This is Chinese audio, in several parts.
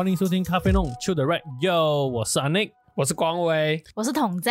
欢迎收听咖啡弄 Chill 的 Right Yo，我是阿 Nick，我是光威，我是统仔，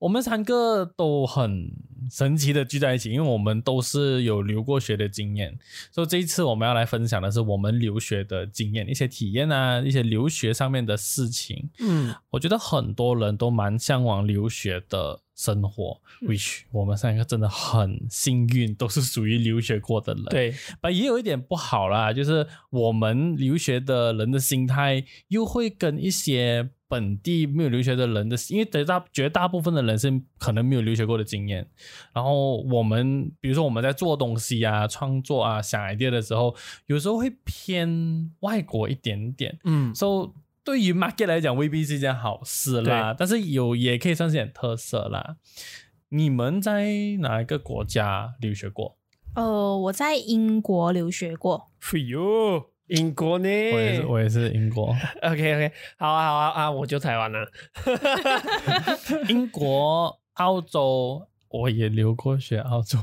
我们三个都很神奇的聚在一起，因为我们都是有留过学的经验，所以这一次我们要来分享的是我们留学的经验、一些体验啊，一些留学上面的事情。嗯，我觉得很多人都蛮向往留学的生活、w h i c h 我们三个真的很幸运，都是属于留学过的人。，对，但也有一点不好啦，就是我们留学的人的心态又会跟一些本地没有留学的人的，因为绝大绝大部分的人是可能没有留学过的经验，然后我们比如说我们在做东西啊、创作啊、想 idea 的时候，有时候会偏外国一点点，嗯，so 对于 market 来讲未必是一件好事啦，但是有也可以算是点特色啦。你们在哪一个国家留学过？呃，我在英国留学过，哎呦，英国呢？我也是，我也是英国。OK OK，好啊好啊啊，我就台湾了。英国、澳洲，我也留过学。澳洲、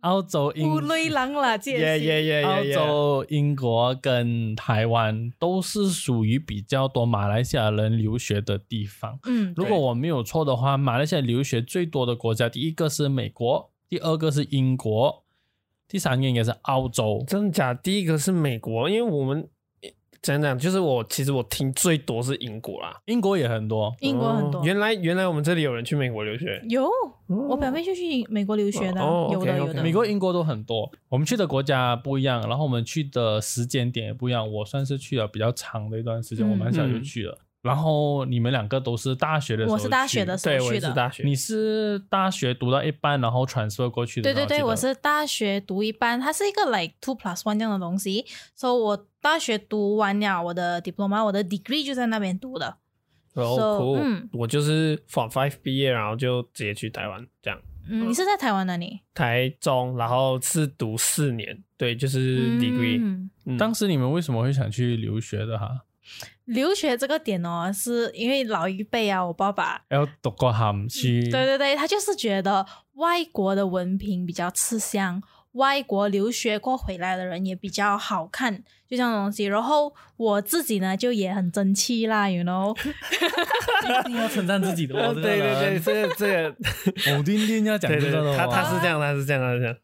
澳洲、英、乌雷狼啦，这耶耶耶澳耶耶！洲、英国跟台湾都是属于比较多马来西亚人留学的地方。嗯，如果我没有错的话，马来西亚留学最多的国家，第一个是美国，第二个是英国，第三个应该是澳洲。真的假？第一个是美国，因为我们讲讲，就是我其实我听最多是英国啦。英国也很多，英国很多哦，原来原来我们这里有人去美国留学。有，我表妹就去美国留学的，哦有的有的。美国、英国都很多。我们去的国家不一样，然后我们去的时间点也不一样。我算是去了比较长的一段时间，嗯我蛮小就去了。然后你们两个都是大学的时候我是大学的时候对，我去的。也是大学。你是大学读到一半，然后 transfer 过去的。对对对，我是大学读一半，它是一个 like two plus one 这样的东西，所、以我大学读完了我的 diploma，我的 degree 就在那边读的。哦 So，酷嗯我就是 Form Five 毕业，然后就直接去台湾这样。嗯，你是在台湾哪里？台中，然后是读四年，对，就是 degree。嗯嗯当时你们为什么会想去留学的哈？留学这个点哦，是因为老一辈啊，我爸爸要读过含去，对对对，他就是觉得外国的文凭比较吃香，外国留学过回来的人也比较好看，就这样的东西。然后我自己呢，就也很争气啦，you know。一定要称赞自己的哦。对对对，这个这个，对，我丁丁要讲这个他他是这样，他是这样，他是这样。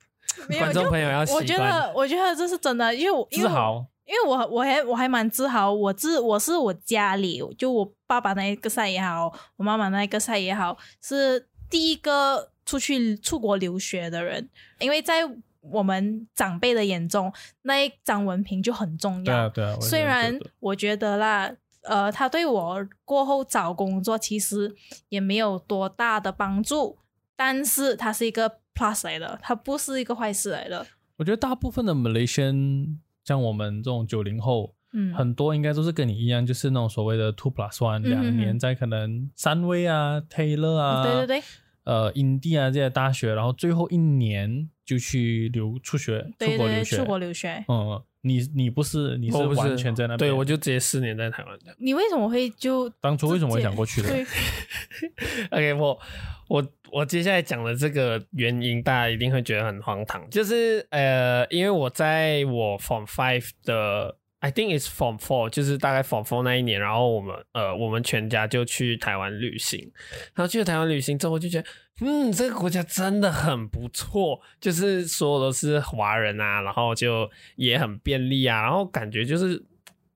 观众朋友要习我觉。得，我觉得这是真的，因为我因为我自豪。因为我我还我还蛮自豪，我自我是我家里就我爸爸那一个赛也好，我妈妈那一个赛也好，是第一个出去出国留学的人，因为在我们长辈的眼中，那一张文凭就很重要。对啊对啊，虽然我觉得啦，呃，他对我过后找工作其实也没有多大的帮助，但是它是一个 plus 来的，它不是一个坏事来的。我觉得大部分的 Malaysian 像我们这种九零后，嗯，很多应该都是跟你一样，就是那种所谓的 two plus one，嗯两年在可能三威啊、Taylor 啊，对对对。呃，印第啊这些大学，然后最后一年就去留出学、对对对，出国留学。出国留学。嗯，你你不是，你是不是完全在那边。对，我就直接四年在台湾的。你为什么会就当初为什么会想过去的？对，OK，我我我接下来讲的这个原因，大家一定会觉得很荒唐，就是呃，因为我在我 from Five 的，I think it's from Four，就是大概 from Four 那一年，然后我们呃，我们全家就去台湾旅行，然后去了台湾旅行之后，就觉得。嗯，这个国家真的很不错，就是所有都是华人啊，然后就也很便利啊，然后感觉就是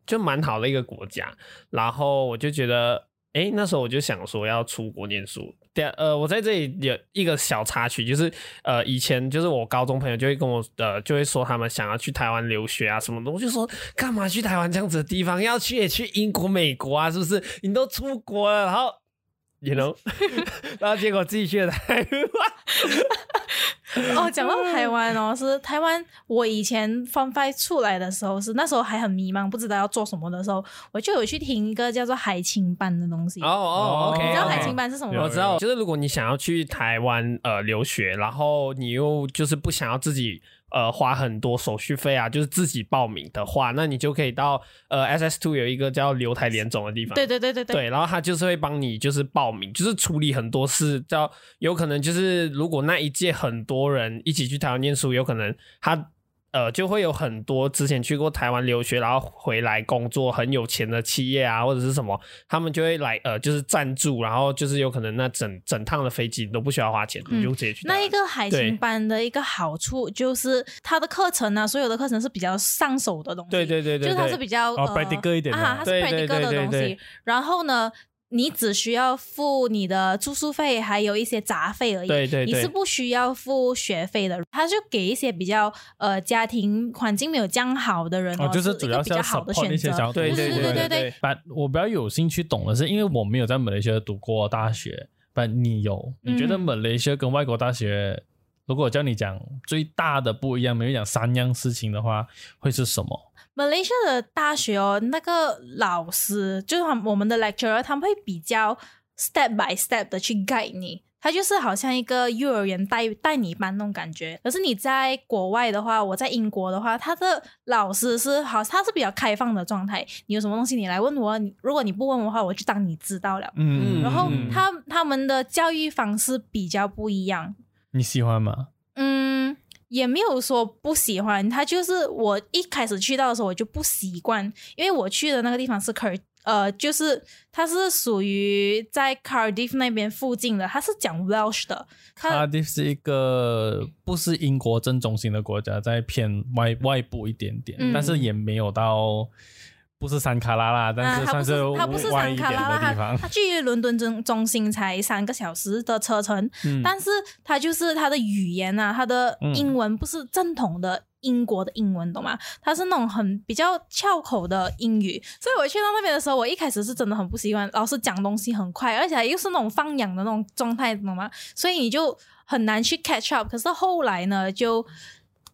就蛮好的一个国家，然后我就觉得诶，那时候我就想说要出国念书。呃，我在这里有一个小插曲，就是呃，以前就是我高中朋友就会跟我呃，就会说他们想要去台湾留学啊什么的，我就说干嘛去台湾这样子的地方？要去也去英国、美国啊，是不是？你都出国了，然后。You know，然后结果自己去了台湾，哦，讲到台湾哦，是台湾。我以前 Fun Five 出来的时候，是那时候还很迷茫，不知道要做什么的时候，我就有去听一个叫做海青班的东西。哦哦，OK，你知道海青班是什么吗？我知道，就是如果你想要去台湾呃留学，然后你又就是不想要自己呃花很多手续费啊，就是自己报名的话，那你就可以到呃 SS Two 有一个叫留台联总的地方。对对对对对，然后他就是会帮你就是报名，就是处理很多事，叫有可能就是如果那一届很多人一起去台湾念书，有可能他呃就会有很多之前去过台湾留学，然后回来工作很有钱的企业啊或者是什么，他们就会来呃就是赞助，然后就是有可能那整整趟的飞机你都不需要花钱，你就直接去。那一个海星班的一个好处就是它的课程呢、所有的课程是比较上手的东西。对对对对就是它是比较、哦呃 practical 一点的啊，它是 practical 的东对对对西。然后呢，你只需要付你的住宿费，还有一些杂费而已。对对对你是不需要付学费的。他就给一些比较呃家庭环境没有这样好的人哦，就是主要是要比较好的选择。对对对对对，但我比较有兴趣懂的是，因为我没有在马来西亚读过大学，但你有，你觉得嗯马来西亚跟外国大学，如果我叫你讲最大的不一样，没有讲三样事情的话，会是什么？马来西亚的大学哦，那个老师就是他我们的 lecturer，他们会比较 step by step 的去 guide 你。他就是好像一个幼儿园带带你班那种感觉。可是你在国外的话，我在英国的话，他的老师是好，他是比较开放的状态。你有什么东西你来问我，你如果你不问我的话，我就当你知道了。嗯然后嗯他他们的教育方式比较不一样，你喜欢吗？嗯，也没有说不喜欢，他就是我一开始去到的时候我就不习惯，因为我去的那个地方是 Car 呃，就是它是属于在 Cardiff 那边附近的，它是讲 Welsh 的，它 Cardiff 是一个不是英国正中心的国家，在偏外外部一点点，嗯但是也没有到不是山卡拉啦，但是算是它不是外一点山卡拉拉，它的地方。它距离伦敦中中心才三个小时的车程，嗯但是它就是它的语言啊，它的嗯英文不是正统的英国的英文，懂吗？它是那种很比较翘口的英语，所以我去到那边的时候，我一开始是真的很不习惯，老师讲东西很快，而且又是那种放养的那种状态，懂吗？所以你就很难去 catch up。可是后来呢，就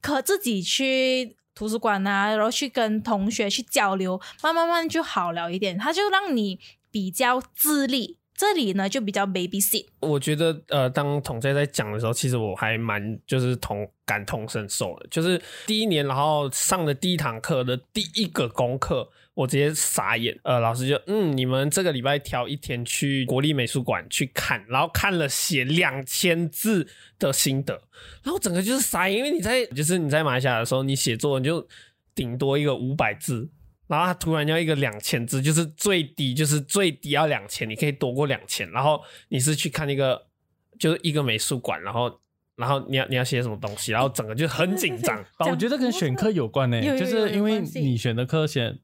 可自己去。图书馆啊，然后去跟同学去交流，慢慢慢就好了一点。他就让你比较自立，这里呢就比较 baby sit。我觉得呃，当统在在讲的时候，其实我还蛮就是同感同身受的。就是第一年，然后上的第一堂课的第一个功课，我直接傻眼。呃，老师就嗯，你们这个礼拜挑一天去国立美术馆去看，然后看了写两千字的心得，然后整个就是傻眼，因为你在就是你在马来西亚的时候，你写作文就顶多一个五百字。然后他突然要一个两千字，就是最低，就是最低要两千，你可以多过两千。然后你是去看一个，就是一个美术馆，然后然后你要你要写什么东西，然后整个就很紧张。啊，我觉得跟选课有关呢、就是因为你选的课选，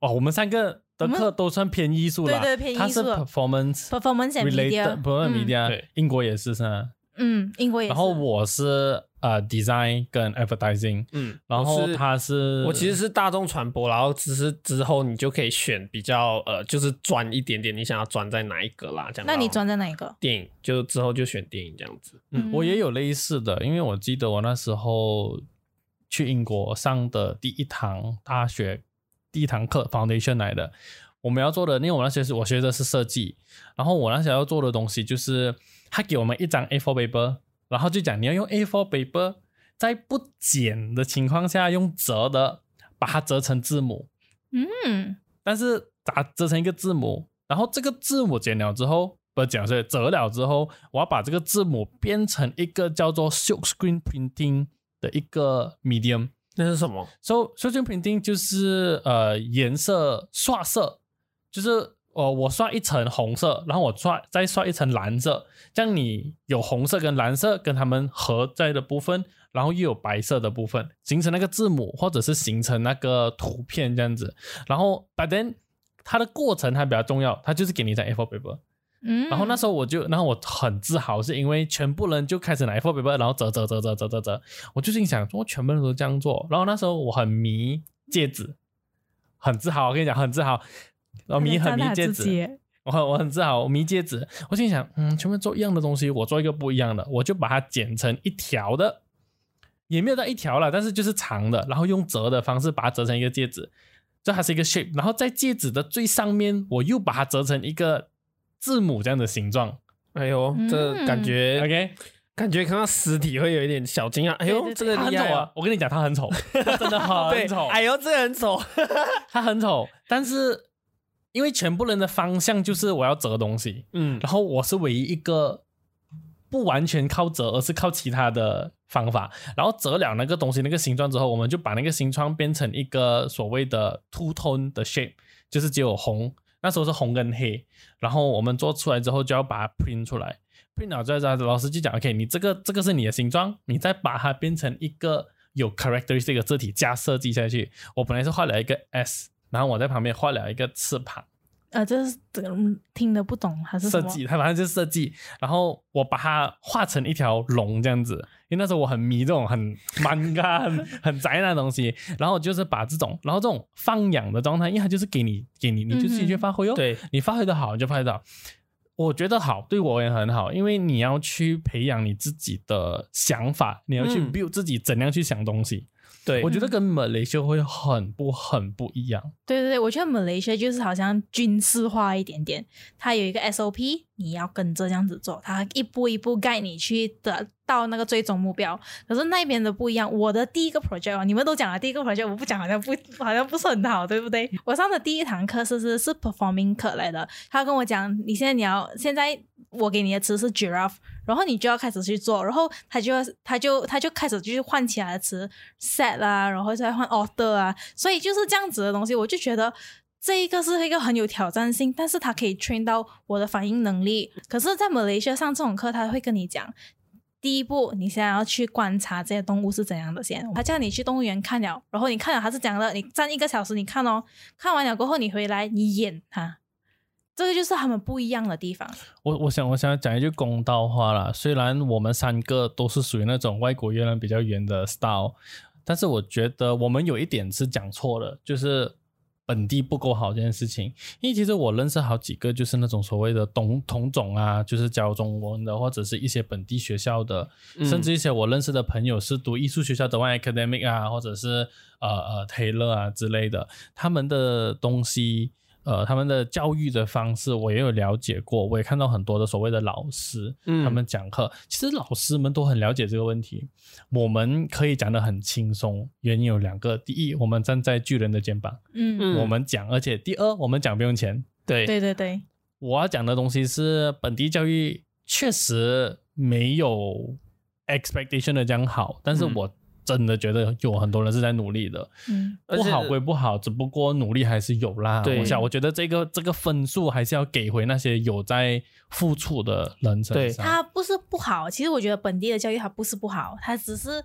哦，我们三个的课都算偏艺术啦，对对偏艺术它是 performance performance and media，related performance 嗯 media，、对英国也是是吧？嗯，英国也是。然后我是呃 design 跟 advertising，嗯，然后他是我其实是大众传播，然后只是之后你就可以选比较呃，就是专一点点，你想要专在哪一个啦？这样。那你专在哪一个？电影，就之后就选电影这样子。嗯我也有类似的，因为我记得我那时候去英国上的第一堂大学第一堂课 foundation 来的，我们要做的，因为我那些是我学的是设计，然后我那时候要做的东西就是他给我们一张 A4 paper，然后就讲你要用 A4 paper 在不剪的情况下用折的把它折成字母，嗯，但是打折成一个字母，然后这个字母剪了之后，不剪了，所以折了之后，我要把这个字母变成一个叫做 silk screen printing 的一个 medium。那是什么？So silk screen printing 就是呃颜色刷色，就是呃我刷一层红色，然后我刷再刷一层蓝色，这样你有红色跟蓝色跟它们合在的部分，然后又有白色的部分，形成那个字母或者是形成那个图片这样子。然后 but then 它的过程还比较重要，它就是给你一张 A4 paper。嗯，然后那时候我就，然后我很自豪，是因为全部人就开始拿 A4 paper，然后折折折折折折折，我就心想，我全部人都这样做。然后那时候我很迷戒指，很自豪，我跟你讲，很自豪。然后迷很迷戒指，我很我很自豪，我迷戒指，我心想，嗯，全部做一样的东西，我做一个不一样的，我就把它剪成一条的，也没有到一条了，但是就是长的，然后用折的方式把它折成一个戒指，这还是一个 shape，然后在戒指的最上面，我又把它折成一个字母这样的形状。哎呦，这嗯感觉、，OK，感觉看到实体会有一点小惊讶。哎呦，这个很丑啊！我跟你讲，它很丑，它真的对很丑，哎呦，这个很丑。它很丑，但是因为全部人的方向就是我要折东西，嗯，然后我是唯一一个不完全靠折，而是靠其他的方法。然后折了那个东西那个形状之后，我们就把那个形状变成一个所谓的 two tone 的 shape，就是只有红，那时候是红跟黑。然后我们做出来之后就要把它 print 出来，print 了之后，老师就讲，OK，你这个这个是你的形状，你再把它变成一个有 characteristic 的字体加设计下去。我本来是画了一个 S，然后我在旁边画了一个翅膀。呃，就是这个嗯听得不懂还是？设计，它反正就是设计。然后我把它画成一条龙这样子，因为那时候我很迷这种很 manga 很很宅那东西。然后就是把这种，然后这种放养的状态，因为它就是给你给你，你就自己去发挥哦。对，你发挥的好，你就发挥的好。我觉得好，对我也很好，因为你要去培养你自己的想法，你要去嗯 build 自己怎样去想东西。对，我觉得跟马来西亚会很不很不一样。对对对，我觉得 Malaysia 就是好像军事化一点点，它有一个 SOP，你要跟着这样子做，它一步一步带你去得到那个最终目标。可是那边的不一样，我的第一个 project 哦，你们都讲了第一个 project，我不讲好像不好像不是很好，对不对？我上的第一堂课是是是 performing 课来的，他跟我讲，你现在你要现在我给你的词是 giraffe，然后你就要开始去做，然后他就他就他就开始就是换其他的词 set 啦，然后再换 order 啊，所以就是这样子的东西，我就觉得。这一个是一个很有挑战性，但是它可以 train 到我的反应能力。可是，在马来西亚上这种课，他会跟你讲，第一步，你先要去观察这些动物是怎样的先。他叫你去动物园看了，然后你看了它是怎样的，你站一个小时，你看哦，看完了过后你回来你演它，这个就是他们不一样的地方。我我想我想要讲一句公道话啦，虽然我们三个都是属于那种外国月亮比较圆的 style，但是我觉得我们有一点是讲错了，就是本地不够好这件事情。因为其实我认识好几个就是那种所谓的同同种啊，就是教中文的，或者是一些本地学校的，嗯甚至一些我认识的朋友是读艺术学校的 One Academic 啊，或者是呃呃 Taylor 啊之类的，他们的东西。呃，他们的教育的方式我也有了解过，我也看到很多的所谓的老师，嗯他们讲课，其实老师们都很了解这个问题，我们可以讲的很轻松，原因有两个，第一，我们站在巨人的肩膀，嗯，嗯。我们讲，而且第二，我们讲不用钱。对对对对，我要讲的东西是本地教育确实没有 expectation 的这样好，但是嗯。我真的觉得有很多人是在努力的。嗯，不好归不好，只不过努力还是有啦。对我想，我觉得这个这个分数还是要给回那些有在付出的人身上。它不是不好，其实我觉得本地的教育它不是不好，它只是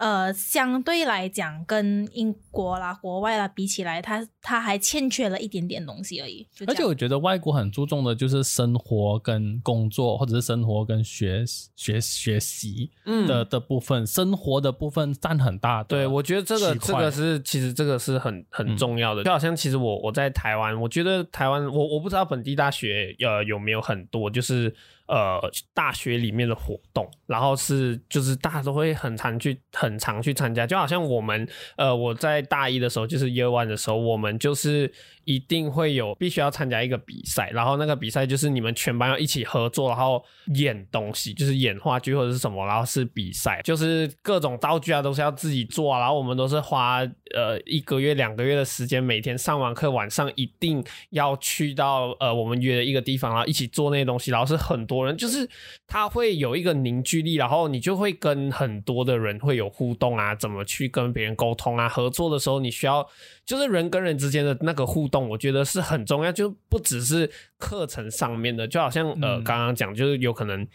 呃相对来讲跟英国啦、国外啦比起来，它它还欠缺了一点点东西而已。而且我觉得外国很注重的就是生活跟工作，或者是生活跟学学学习嗯的、的部分，生活的部分占很大。对，我觉得这个这个是其实这个是很很重要的，就好像其实我我在台湾，我觉得台湾我我不知道本地大学呃有没有很多就是呃大学里面的活动，然后是就是大家都会很常去很常去参加，就好像我们呃我在大一的时候就是 Year One 的时候，我们就是一定会有必须要参加一个比赛，然后那个比赛就是你们全班要一起合作，然后演东西，就是演话剧或者是什么，然后是比赛，就是各种道具啊都是要自己做、啊，然后我们都是花呃一个月两个月的时间，每天上完课晚上一定要去到呃我们约的一个地方，然后一起做那些东西，然后是很多人，就是他会有一个凝聚力，然后你就会跟很多的人会有互动啊，怎么去跟别人沟通啊，合作的时候你需要就是人跟人之间的那个互动，我觉得是很重要，就不只是课程上面的，就好像呃嗯刚刚讲，就是有可能。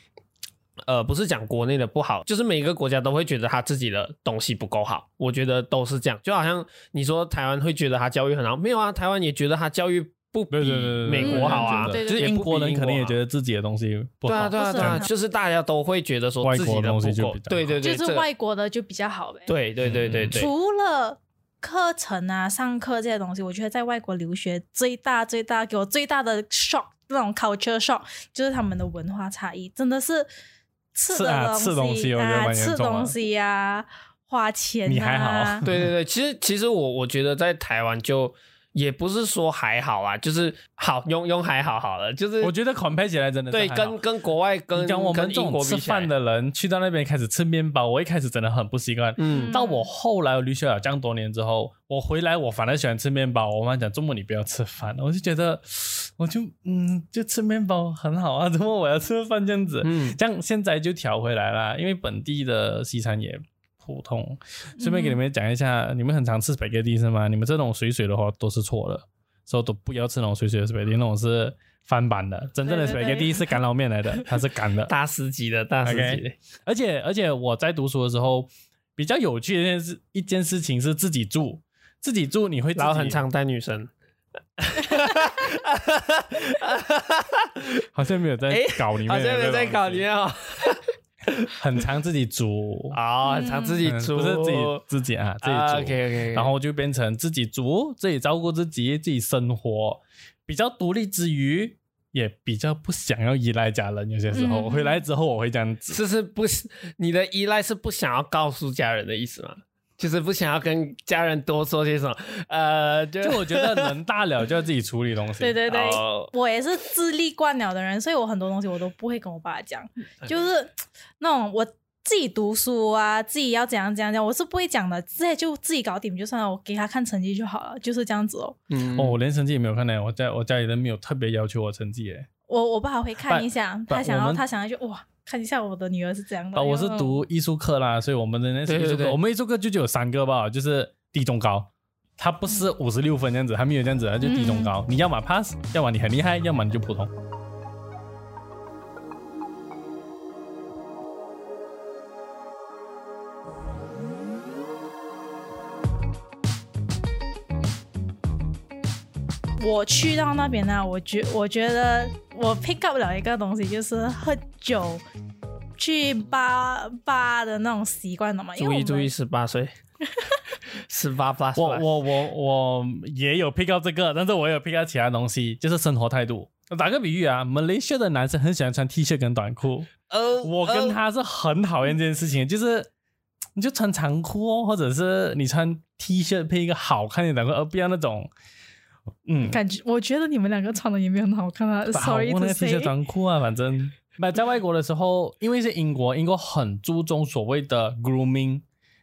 呃，不是讲国内的不好，就是每个国家都会觉得他自己的东西不够好。我觉得都是这样，就好像你说台湾会觉得他教育很好，没有啊，台湾也觉得他教育不比对对对对，美国好啊，对对就是英国人可能也觉得。自己的东西不好。对啊，对啊，就是大家都会觉得说自己外国的东西就比较，对对对，就是外国的就比较好呗。对对对对对，除了课程啊、上课这些东西，我觉得在外国留学最大最大给我最大的 shock 那种 culture shock，就是他们的文化差异，真的是吃吃啊的吃东西啊，吃东西呀、花钱、啊，你还好对对对，其实其实我我觉得在台湾就也不是说还好啊，就是好用用还好好了，就是我觉得 compare 起来真的对跟跟国外跟跟我们跟英这种吃国比起来饭，的人，去到那边开始吃面包，我一开始真的很不习惯。嗯到我后来我留学了这样多年之后，我回来我反而喜欢吃面包。我妈讲周末你不要吃饭，我就觉得 我就嗯就吃面包很好啊，怎么我要吃饭这样子？嗯这样现在就调回来了，因为本地的西餐也普通。顺便给你们讲一下，你们很常吃 spaghetti 是吗？你们这种水水的话都是错的，所以都不要吃那种水水的 spaghetti，那种是翻版的。真正的 spaghetti 是干捞面来的，它是干的。大师级的大师级的。而且而且我在读书的时候，比较有趣的一件事一件事情是自己住，自己住你会然后很常带女生，好像没有在搞里面，好像没有在搞里，面哦，很常自己煮，啊，很常自己嗯煮，不是自己自己啊自己煮。OK OK，然后就变成自己煮，自己照顾自己，自己生活，比较独立之余，也比较不想要依赖家人。有些时候、嗯回来之后，我会这样子。就是不是你的依赖是不想要告诉家人的意思吗？就是不想要跟家人多说些什么，呃，就就我觉得人大了就要自己处理东西。对 对对，哦我也是自立惯了的人，所以我很多东西我都不会跟我爸讲，嗯 就是那种我自己读书啊，自己要怎样怎样怎样，我是不会讲的，直接就自己搞定就算了，我给他看成绩就好了，就是这样子哦。嗯哦，我连成绩也没有看呢。我家我家里人没有特别要求我成绩诶。我我爸会看一下，他想要他想要就哇，看一下我的女儿是怎样的。啊，我是读艺术课啦，所以我们的那艺术课，对对对我们艺术课就只有三个吧，就是低中高。他不是五十六分这样子，还没有这样子，它就低中高。你要么 pass，要么你很厉害，要么你就普通。我去到那边呢，我觉我觉得我 pick up 了一个东西，就是喝酒。去吧吧的那种习惯了嘛？注意注意，十八岁，十八 plus，我我我我也有 pick up 这个，但是我也有 pick up 其他东西，就是生活态度。打个比喻啊，马来西亚的男生很喜欢穿 T 恤跟短裤，呃，我跟他是很讨厌这件事情，就是你就穿长裤哦，或者是你穿 T 恤配一个好看的短裤，而不要那种嗯，感觉我觉得你们两个穿的也没有很好看啊。好 Sorry 过 to 那个 T 恤短裤啊，反正。那在外国的时候，因为是英国，英国很注重所谓的 grooming，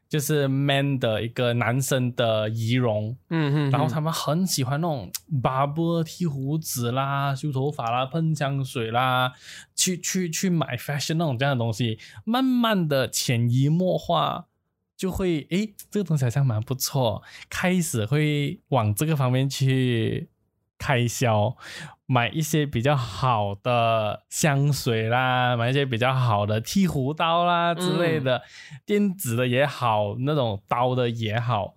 就是 man 的一个男生的仪容，嗯嗯，然后他们很喜欢那种 barber 剃胡子啦、修头发啦、喷香水啦，去去去买 fashion 那种这样的东西，慢慢的潜移默化，就会诶，这个东西好像蛮不错，开始会往这个方面去开销，买一些比较好的香水啦，买一些比较好的剃胡刀啦之类的，电子的也好，那种刀的也好。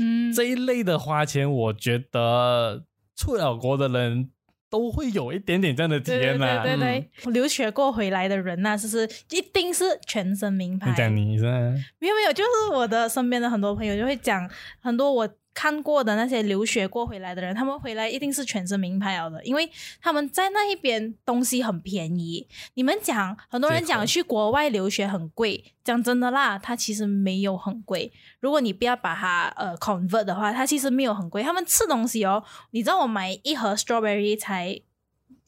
嗯，这一类的花钱，我觉得出了国的人都会有一点点这样的体对对验呐、对对对，留学过回来的人呐、就是一定是全身名牌。你讲你是没有没有，就是我的身边的很多朋友就会讲很多我看过的那些留学过回来的人，他们回来一定是全身名牌了的，因为他们在那一边东西很便宜。你们讲，很多人讲去国外留学很贵，讲真的啦，它其实没有很贵。如果你不要把它呃 convert 的话，它其实没有很贵。他们吃东西哦，你知道我买一盒 strawberry 才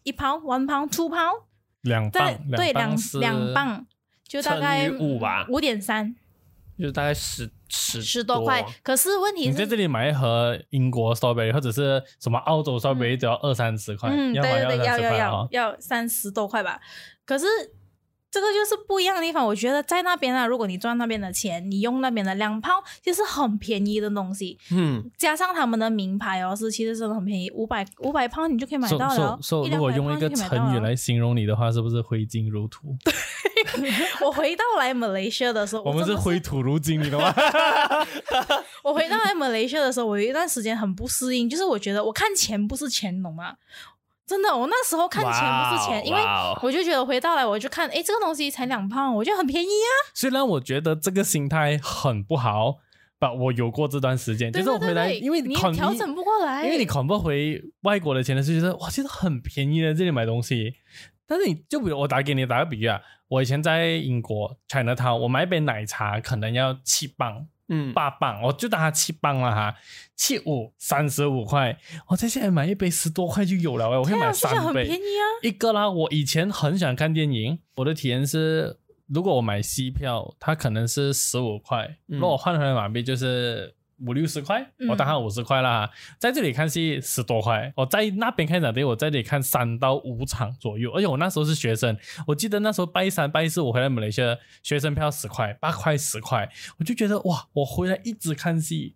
一磅，one pound two pound，两磅，对两两磅，就大概五吧五点三。就是大概十十十多块。可是问题是，你在这里买一盒英国 strawberry 或者是什么澳洲 strawberry 只要二三十块，嗯，对对对，要要要哦。要三十多块吧。可是这个就是不一样的地方。我觉得在那边啊，如果你赚那边的钱，你用那边的两炮，就是很便宜的东西，嗯，加上他们的名牌哦，是其实真的很便宜，五百五百磅你就可以买到了如果用一个成语来形容你的话，是不是挥金如土？对 我回到来马来西亚的时候，我们是挥土如金，你懂吗？我回到来马来西亚的时候，我有一段时间很不适应，就是我觉得我看钱不是钱，懂吗？真的，我那时候看钱不是钱，因为我就觉得回到来我就看，诶，这个东西才两磅，我觉得很便宜啊。虽然我觉得这个心态很不好把我有过这段时间，就是我回来，因为你调整不过来，因为你款不回外国的钱的时候，觉得哇，其实很便宜的这里买东西。但是你就比如我打给你打个比喻啊，我以前在英国 China Town，我买一杯奶茶可能要七磅。嗯，八磅，我就当它七磅了哈，七五三十五块，我在现在买一杯十多块就有了，我会买三杯，很便宜啊。一个啦，我以前很喜欢看电影，我的体验是，如果我买西票，它可能是十五块，如果我换回来马币就是。五六十块，我当它五十块啦。在这里看戏十多块，我在那边看场地，我在这里看三到五场左右。而且我那时候是学生，我记得那时候拜三拜四我回来马来西亚，学生票十块，八块十块，我就觉得哇，我回来一直看戏，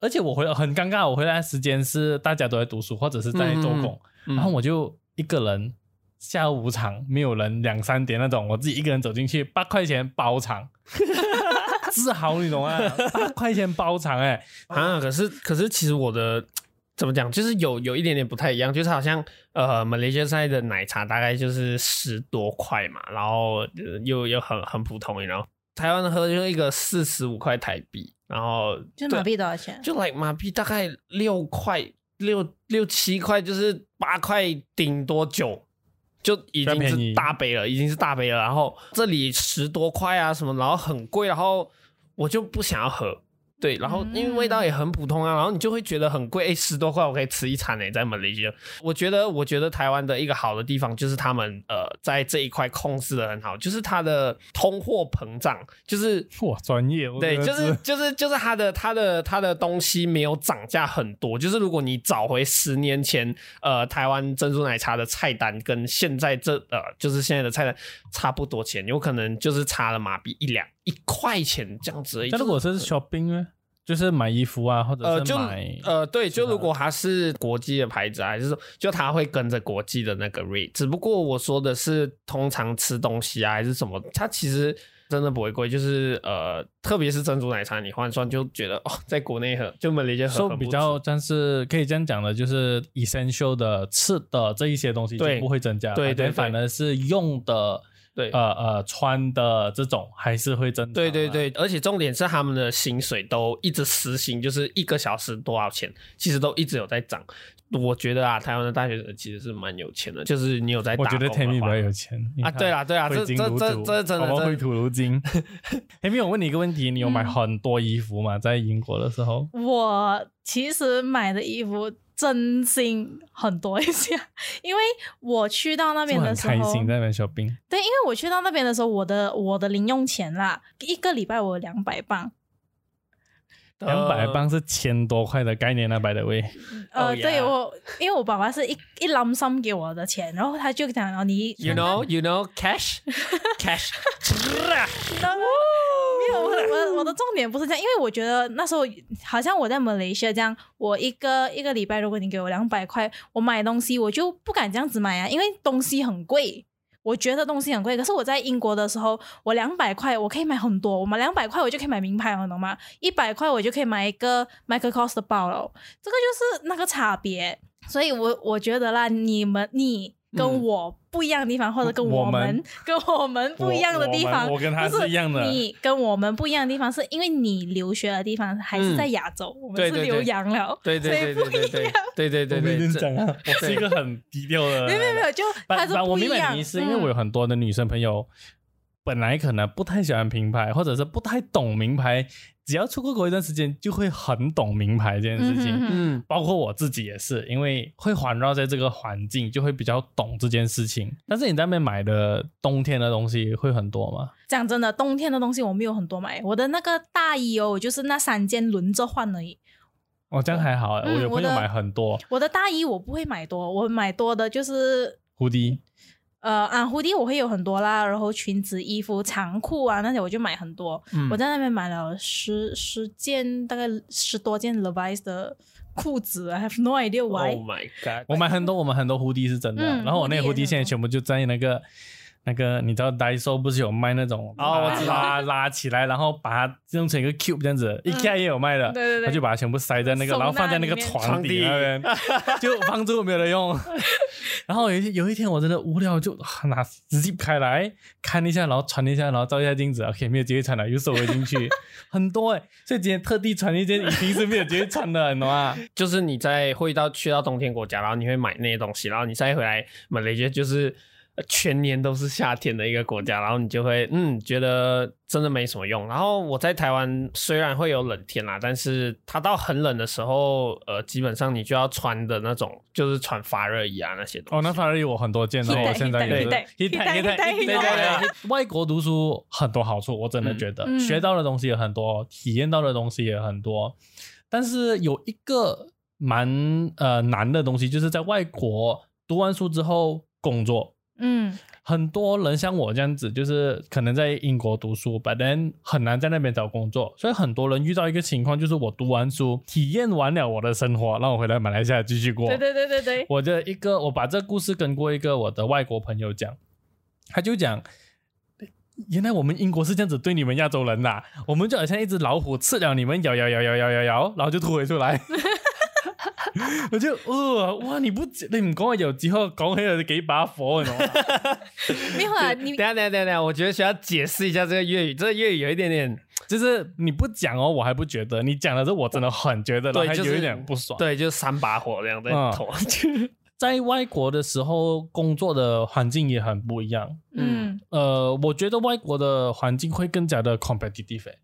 而且我回来很尴尬，我回来时间是大家都在读书或者是在做工，然后我就一个人下午场没有人两三点那种，我自己一个人走进去，八块钱包场。自豪，你懂吗？八块钱包场哎啊！可是可是，其实我的怎么讲，就是有有一点点不太一样，就是好像呃，马来西亚的奶茶大概就是十多块嘛，然后又又很很普通，然后台湾的喝就一个四十五块台币，然后就马币多少钱？就 like 马币大概六块六六七块，就是八块顶多九。就已经是大杯了，已经是大杯了。然后这里十多块啊什么，然后很贵，然后我就不想要喝。对，然后因为味道也很普通啊，然后你就会觉得很贵，哎，十多块我可以吃一餐诶，在马来西亚。我觉得，我觉得台湾的一个好的地方就是他们呃在这一块控制的很好，就是它的通货膨胀，就是哇专业，对，就是就是就是它的它的它的东西没有涨价很多，就是如果你找回十年前呃台湾珍珠奶茶的菜单跟现在这呃就是现在的菜单差不多钱，有可能就是差了马币一两。一块钱这样子，那如果是 shopping 呢？就是买衣服啊，或者是买呃，对，就如果它是国际的牌子，还是说就它会跟着国际的那个 rate。只不过我说的是通常吃东西啊，还是什么，它其实真的不会贵。就是呃，特别是珍珠奶茶，你换算就觉得哦，在国内喝就没理解说比较，但是可以这样讲的，就是 essential 的吃的这一些东西就不会增加，对对，反而是用的。对，呃呃，穿的这种还是会增。对对对，而且重点是他们的薪水都一直实行，就是一个小时多少钱，其实都一直有在涨。我觉得啊，台湾的大学生其实是蛮有钱的，就是你有在打。我觉得 Tammy 比较有钱啊，对啦对啦，这这这这真的会土如金。Tammy，我问你一个问题，你有买很多衣服吗？在英国的时候？我其实买的衣服。真心很多一些，因为我去到那边的时候，开心在那边小兵。对，因为我去到那边的时候，我的我的零用钱啦，一个礼拜我两百磅，两百磅是千多块的概念啊，by the way。呃，对我，因为我爸爸是一一揽上给我的钱，然后他就讲哦，你，you 我 我我的重点不是这样，因为我觉得那时候好像我在马来西亚这样，我一个一个礼拜，如果你给我两百块，我买东西我就不敢这样子买啊，因为东西很贵，我觉得东西很贵。可是我在英国的时候，我两百块我可以买很多，我买两百块我就可以买名牌，懂吗？一百块我就可以买一个 Michael Kors 的包了，这个就是那个差别。所以我我觉得啦，你们你。跟我不一样的地方，或者跟我们 跟我们不一样的地方，我跟他是一样的。你跟我们不一样的地方，是因为你留学的地方还是在亚洲，我们是留洋了，对对对对对对对对对对。讲啊，我是一个很低调的，没有没有没有，就他是不一样。是因为我有很多的女生朋友，本来可能不太喜欢名牌，或者是不太懂名牌。只要出过国一段时间，就会很懂名牌这件事情。嗯，包括我自己也是，因为会环绕在这个环境，就会比较懂这件事情。但是你在那边买的冬天的东西会很多吗？讲真的，冬天的东西我没有很多买。我的那个大衣哦，就是那三件轮着换而已。哦，这样还好。我有朋友买很多。我的大衣我不会买多，我买多的就是蝴蝶。呃啊，蝴蝶我会有很多啦，然后裙子、衣服、长裤啊那些我就买很多。我在那边买了十十件，大概十多件 Levi's 的裤子，I have no idea why。Oh my god！我买很多，我们很多蝴蝶是真的。然后我那个蝴蝶现在全部就在那个。那个你知道 Daiso 不是有卖那种哦我知道。拉拉起来，然后把它弄成一个 cube 这样子，IKEA 也有卖的，对对对。他就把它全部塞在那个，然后放在那个床底那边，就放住没有人用。然后有一有一天我真的无聊，就啊 拿 zip 开来看一下，然后穿一下，然后照一下镜子，OK 没有机会穿了，又收回进去，很多哎、所以今天特地穿一件你平时没有机会穿的，你懂吗？就是你在会到去到冬天国家，然后你会买那些东西，然后你再回来马来西亚就是呃全年都是夏天的一个国家，然后你就会嗯觉得真的没什么用。然后我在台湾虽然会有冷天啦，但是它到很冷的时候，呃，基本上你就要穿的那种就是穿发热衣啊那些东哦，那发热衣我很多件，然后我现在也是 Hit-tag，hit-tag，hit-tag，hit-tag，hit-tag，对对 hit-tag 对，外国读书很多好处，我真的觉得嗯学到的东西也很多，体验到的东西也很多，但是有一个蛮呃难的东西，就是在外国读完书之后工作。嗯。很多人像我这样子，就是可能在英国读书，but then 很难在那边找工作，所以很多人遇到一个情况，就是我读完书，体验完了我的生活，让我回来马来西亚继续过。对对对对对，我的一个，我把这故事跟过一个我的外国朋友讲，他就讲，原来我们英国是这样子对你们亚洲人的啊、我们就好像一只老虎吃了你们咬咬咬咬咬咬咬，然后就吐回出來。我就呃哇，你不你唔講我有之後講起有幾把火，你知道嗎？没有啊，你等下等下等下，我觉得需要解释一下这个粤语，这个粤语有一点点就是你不讲哦，我还不觉得；你讲的時候，我真的很觉得，对，就是然後有一點不爽。对，就是三把火这样在嗯头。在外国的时候，工作的环境也很不一样。嗯呃，我觉得外国的环境会更加的 competitive 欸。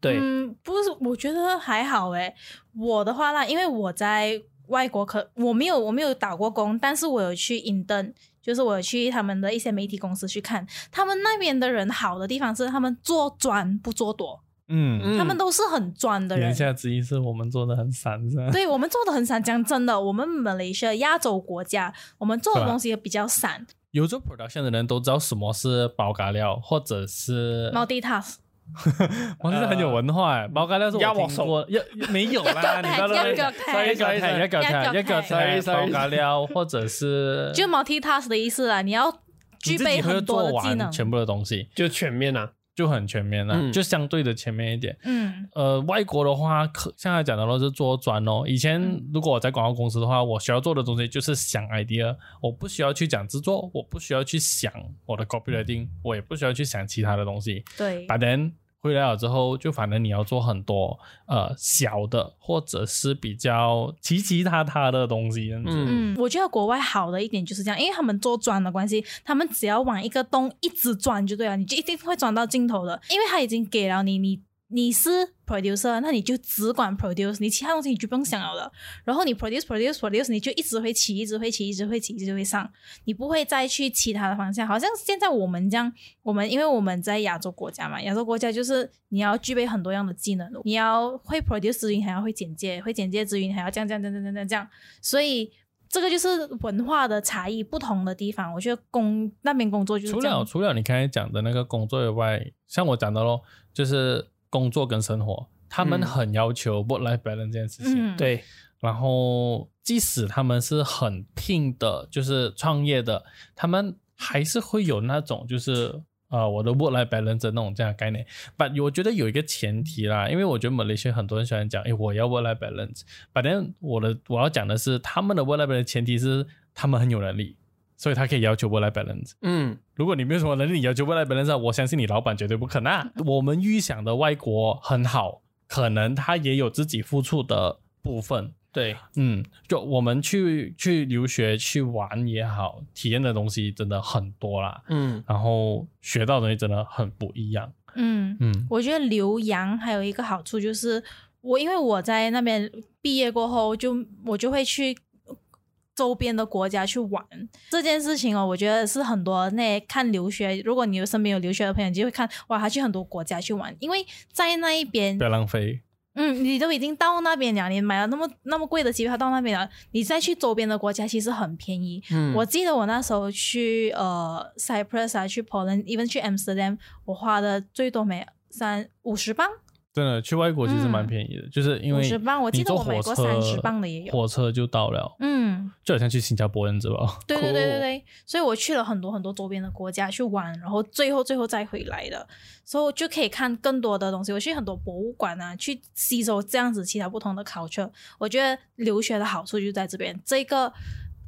对，嗯，不是，我觉得还好诶。我的话啦，因为我在外国可我没有我没有打过工，但是我有去 intern，就是我有去他们的一些媒体公司去看，他们那边的人好的地方是他们做专不做多，嗯，嗯他们都是很专的人言。下之意是我们做的很散，是吧？对我们做的很散，讲真的，我们马来西亚亚洲国家，我们做的东西也比较散有做 production 的人都知道什么是包咖料，或者是，multitask。我是很有文化哎，包咖料是压我听过，要没有啦，你知道一个吗？tag，一个 tag，一个一个 tag，一个 tag，Sorry，sorry 包咖料，或者是就 multitask 的意思啦，你要具备很多做的技能完。全部的东西，就全面啊。就很全面了，嗯就相对的前面一点。嗯呃，外国的话，可像他讲的都是做专哦。以前嗯如果我在广告公司的话，我需要做的东西就是想 idea，我不需要去讲制作，我不需要去想我的 copywriting，我也不需要去想其他的东西。对，But then 回来了之后，就反正你要做很多呃小的，或者是比较奇奇他他的东西，这样子。嗯嗯，我觉得国外好的一点就是这样，因为他们做砖的关系，他们只要往一个洞一直钻就对了，你就一定会钻到尽头的，因为他已经给了你，你你是 producer，那你就只管 produce，你其他东西你就不用想了的。然后你 produce produce produce，你就一直会起，一直会起，一直会起，一直会上，你不会再去其他的方向。好像现在我们这样，我们因为我们在亚洲国家嘛，亚洲国家就是你要具备很多样的技能，你要会 produce 之余，你还要会简介，会简介之余，还要这样这样这样这样这样，所以。这个就是文化的差异不同的地方，我觉得工那边工作就是除了除了你刚才讲的那个工作以外，像我讲的咯，就是工作跟生活，他们嗯很要求 work life balance 这件事情。嗯，对，然后即使他们是很拼的，就是创业的，他们还是会有那种就是呃我的 work life balance 的那种这样的概念。But 我觉得有一个前提啦，因为我觉得马来西亚很多人喜欢讲，哎，我要 work life balance。But then 我的我要讲的是，他们的 work life balance 前提是他们很有能力，所以他可以要求 work life balance。嗯，如果你没有什么能力，你要求 work life balance，我相信你老板绝对不可能啊。我们预想的外国很好，可能他也有自己付出的部分。对，嗯，就我们去去留学去玩也好，体验的东西真的很多啦，嗯然后学到的东西真的很不一样。嗯，嗯我觉得留洋还有一个好处就是，我因为我在那边毕业过后，就我就会去周边的国家去玩这件事情哦。我觉得是很多那看留学，如果你有身边有留学的朋友，你就会看哇，他去很多国家去玩，因为在那一边不要浪费。嗯，你都已经到那边了，你买了那么那么贵的机票到那边了，你再去周边的国家其实很便宜。嗯，我记得我那时候去呃 Cyprus 啊，去 Poland，even 去 Amsterdam，我花的最多没三五十磅，真的去外国其实蛮便宜的，就是因为五十磅我记得我买过三十磅的也有火车就到了，嗯，就好像去新加坡，你知道吧？对对对对对，所以我去了很多很多周边的国家去玩，然后最后最后再回来的，所以我就可以看更多的东西。我去很多博物馆啊，去吸收这样子其他不同的 culture。我觉得留学的好处就在这边，这个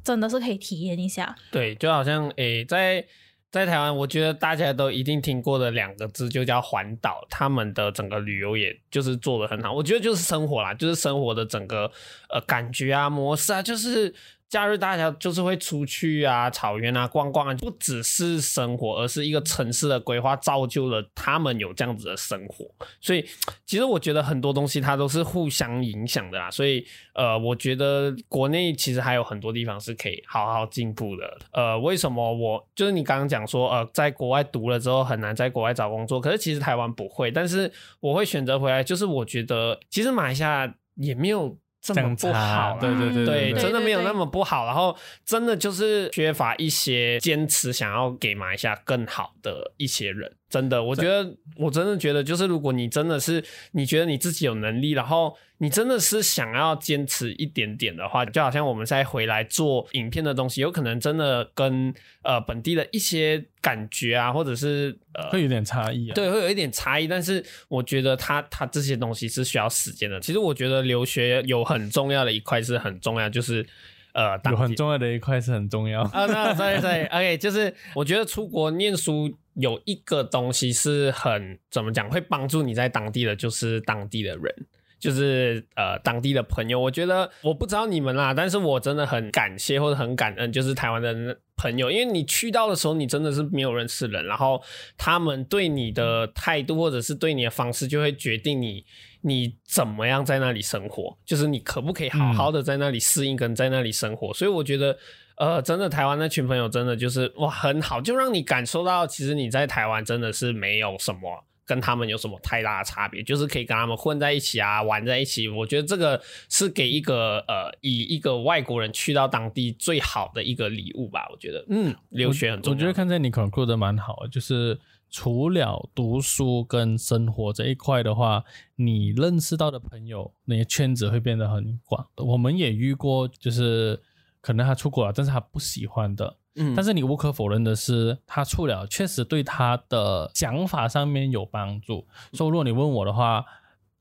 真的是可以体验一下。对，就好像诶，在在台湾，我觉得大家都一定听过的两个字就叫环岛，他们的整个旅游也就是做的很好。我觉得就是生活啦，就是生活的整个呃感觉啊、模式啊，就是。假日大家就是会出去啊、草原啊逛逛啊，不只是生活，而是一个城市的规划造就了他们有这样子的生活。所以其实我觉得很多东西它都是互相影响的啦。所以呃，我觉得国内其实还有很多地方是可以好好进步的。呃，为什么我就是你刚刚讲说呃，在国外读了之后很难在国外找工作，可是其实台湾不会，但是我会选择回来，就是我觉得其实马来西亚也没有这么不好，对对对对，对真的没有那么不好。然后真的就是缺乏一些坚持，想要给马来西亚更好的一些人。真的，我觉得，我真的觉得，就是如果你真的是你觉得你自己有能力，然后你真的是想要坚持一点点的话，就好像我们再回来做影片的东西，有可能真的跟呃本地的一些感觉啊，或者是呃会有点差异啊。对，会有一点差异，但是我觉得它它这些东西是需要时间的。其实我觉得留学有很重要的一块是很重要，就是呃，有很重要的一块是很重要。啊，那对对，OK，就是我觉得出国念书有一个东西是很怎么讲，会帮助你在当地的，就是当地的人。就是呃当地的朋友，我觉得我不知道你们啦，但是我真的很感谢或者很感恩，就是台湾的朋友，因为你去到的时候，你真的是没有认识人，然后他们对你的态度或者是对你的方式，就会决定你你怎么样在那里生活，就是你可不可以好好的在那里适应跟在那里生活，所以我觉得。呃，真的，台湾那群朋友真的就是哇，很好，就让你感受到，其实你在台湾真的是没有什么跟他们有什么太大的差别，就是可以跟他们混在一起啊，玩在一起。我觉得这个是给一个呃，以一个外国人去到当地最好的一个礼物吧。我觉得，嗯，留学很重要。我觉得看在你 conclude 的蛮好，就是除了读书跟生活这一块的话，你认识到的朋友那些圈子会变得很广。我们也遇过，就是可能他出国了，但是他不喜欢的。嗯，但是你无可否认的是，他出了确实对他的想法上面有帮助。所以如果你问我的话，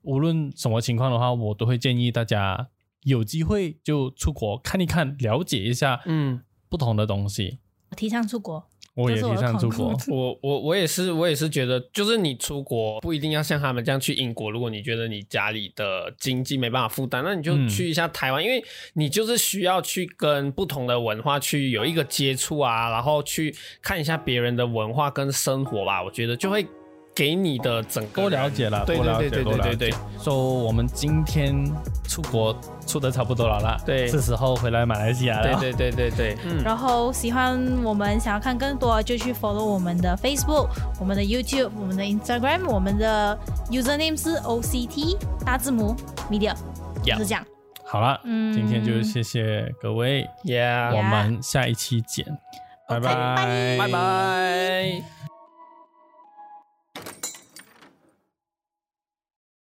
无论什么情况的话，我都会建议大家有机会就出国看一看，了解一下嗯。不同的东西。我提倡出国，我也提倡出国。我我我也是，我也是觉得，就是你出国不一定要像他们这样去英国。如果你觉得你家里的经济没办法负担，那你就嗯去一下台湾，因为你就是需要去跟不同的文化去有一个接触啊，然后去看一下别人的文化跟生活吧。我觉得就会给你的整个多了解了，对多了解，对对多了解。对对对。so, 我们今天出国出的差不多了啦，对。是时候回来马来西亚了。对对对对对，嗯，然后喜欢我们想要看更多，就去 follow 我们的 Facebook、我们的 YouTube、我们的 Instagram，我们的 username 是 OCT 大字母 Media，Yeah 就是这样。好了，嗯。今天就谢谢各位，Yeah，我们下一期见，拜拜，拜拜。